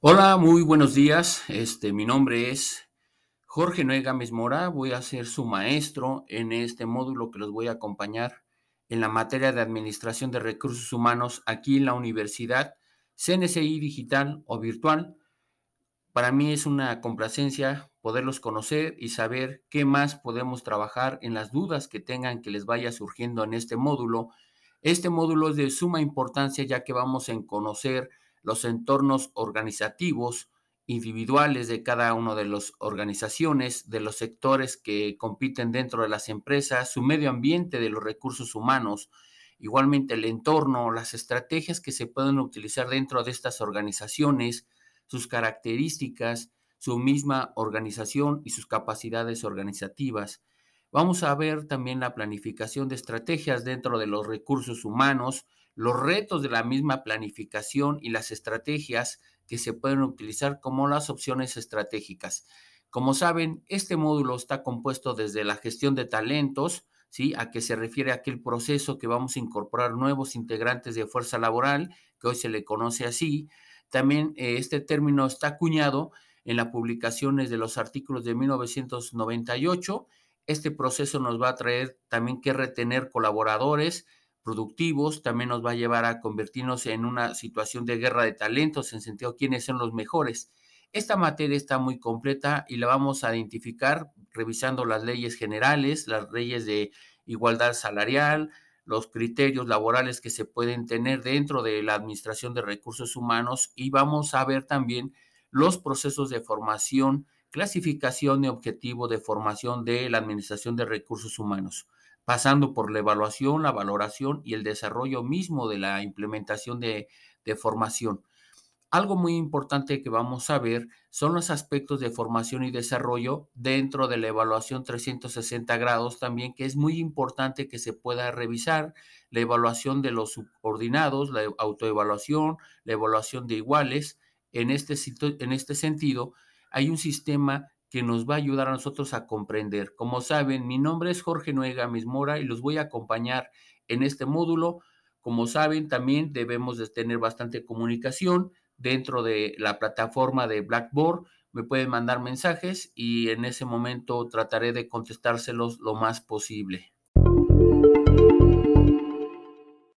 Hola, muy buenos días. Este, mi nombre es Jorge Noé Gámez Mora. Voy a ser su maestro en este módulo que los voy a acompañar en la materia de Administración de Recursos Humanos aquí en la Universidad CNCI Digital o Virtual. Para mí es una complacencia poderlos conocer y saber qué más podemos trabajar en las dudas que tengan que les vaya surgiendo en este módulo. Este módulo es de suma importancia ya que vamos a conocer los entornos organizativos individuales de cada una de las organizaciones, de los sectores que compiten dentro de las empresas, su medio ambiente de los recursos humanos, igualmente el entorno, las estrategias que se pueden utilizar dentro de estas organizaciones, sus características, su misma organización y sus capacidades organizativas. Vamos a ver también la planificación de estrategias dentro de los recursos humanos, los retos de la misma planificación y las estrategias que se pueden utilizar como las opciones estratégicas. Como saben, este módulo está compuesto desde la gestión de talentos, ¿sí? A que se refiere aquel proceso que vamos a incorporar nuevos integrantes de fuerza laboral, que hoy se le conoce así. También eh, este término está acuñado en las publicaciones de los artículos de 1998. Este proceso nos va a traer también que retener colaboradores, productivos, también nos va a llevar a convertirnos en una situación de guerra de talentos, en sentido quiénes son los mejores. Esta materia está muy completa y la vamos a identificar revisando las leyes generales, las leyes de igualdad salarial, los criterios laborales que se pueden tener dentro de la administración de recursos humanos y vamos a ver también los procesos de formación, clasificación y objetivo de formación de la administración de recursos humanos pasando por la evaluación, la valoración y el desarrollo mismo de la implementación de, formación. Algo muy importante que vamos a ver son los aspectos de formación y desarrollo dentro de la evaluación 360 grados también, que es muy importante que se pueda revisar la evaluación de los subordinados, la autoevaluación, la evaluación de iguales. En este, en este sentido, hay un sistema que nos va a ayudar a nosotros a comprender. Como saben, mi nombre es Jorge Nuega Mismora y los voy a acompañar en este módulo. Como saben, también debemos de tener bastante comunicación dentro de la plataforma de Blackboard. Me pueden mandar mensajes y en ese momento trataré de contestárselos lo más posible.